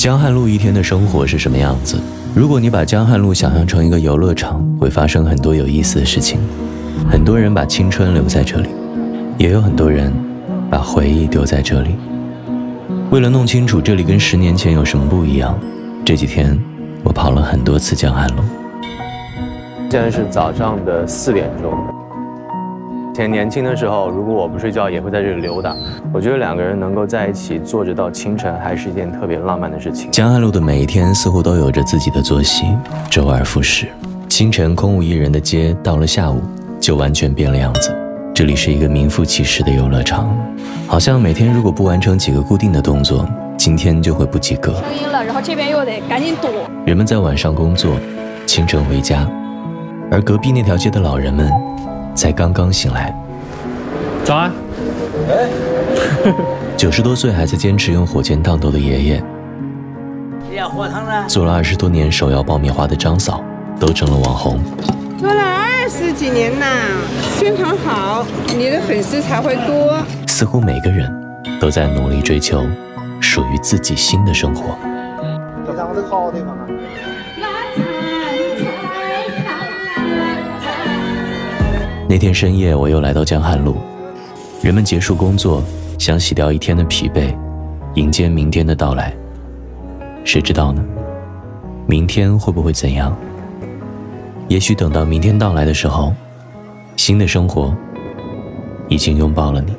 江汉路一天的生活是什么样子？如果你把江汉路想象成一个游乐场，会发生很多有意思的事情。很多人把青春留在这里，也有很多人把回忆丢在这里。为了弄清楚这里跟十年前有什么不一样，这几天我跑了很多次江汉路。现在是早上的四点钟。以前年轻的时候，如果我不睡觉，也会在这里溜达。我觉得两个人能够在一起坐着到清晨，还是一件特别浪漫的事情。江汉路的每一天似乎都有着自己的作息，周而复始。清晨空无一人的街，到了下午就完全变了样子。这里是一个名副其实的游乐场，好像每天如果不完成几个固定的动作，今天就会不及格。声音了，然后这边又得赶紧躲。人们在晚上工作，清晨回家，而隔壁那条街的老人们。才刚刚醒来，早安。哎，九十多岁还在坚持用火箭烫头的爷爷，要火烫了。做了二十多年手摇爆米花的张嫂，都成了网红。做了二十几年了，宣传好，你的粉丝才会多。似乎每个人都在努力追求属于自己新的生活。这才我的好地方啊！那天深夜，我又来到江汉路，人们结束工作，想洗掉一天的疲惫，迎接明天的到来。谁知道呢？明天会不会怎样？也许等到明天到来的时候，新的生活已经拥抱了你。